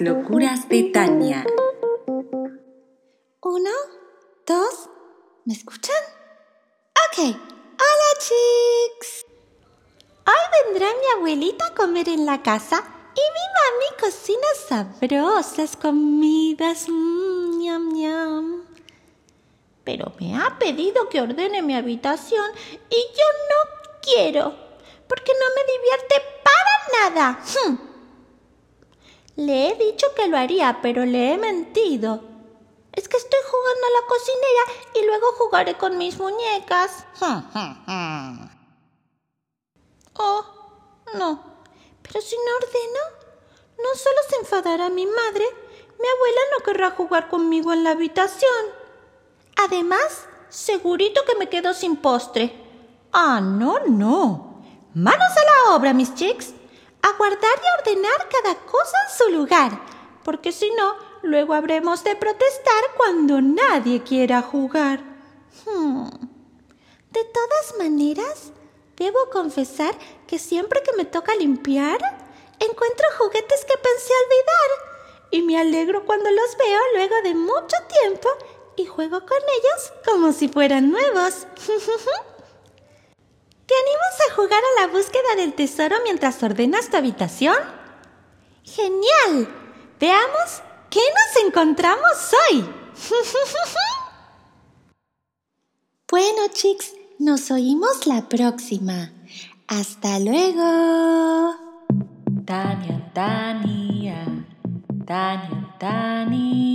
locuras de Tania. Uno, dos, ¿me escuchan? Ok, hola chicos. Hoy vendrá mi abuelita a comer en la casa y mi mami cocina sabrosas comidas. Mmm, ñam, ñam. Pero me ha pedido que ordene mi habitación y yo no quiero, porque no me divierte para nada. Hmm. Le he dicho que lo haría, pero le he mentido. Es que estoy jugando a la cocinera y luego jugaré con mis muñecas. oh, no. Pero si no ordeno, no solo se enfadará mi madre, mi abuela no querrá jugar conmigo en la habitación. Además, segurito que me quedo sin postre. Ah, no, no. Manos a la obra, mis chicks. A guardar y ordenar cada cosa en su lugar, porque si no, luego habremos de protestar cuando nadie quiera jugar. Hmm. De todas maneras, debo confesar que siempre que me toca limpiar, encuentro juguetes que pensé olvidar y me alegro cuando los veo luego de mucho tiempo y juego con ellos como si fueran nuevos. ¿Te animas a jugar a la búsqueda del tesoro mientras ordenas tu habitación? ¡Genial! Veamos qué nos encontramos hoy. bueno, chicos, nos oímos la próxima. Hasta luego. Tania, Tania, Tania, Tania.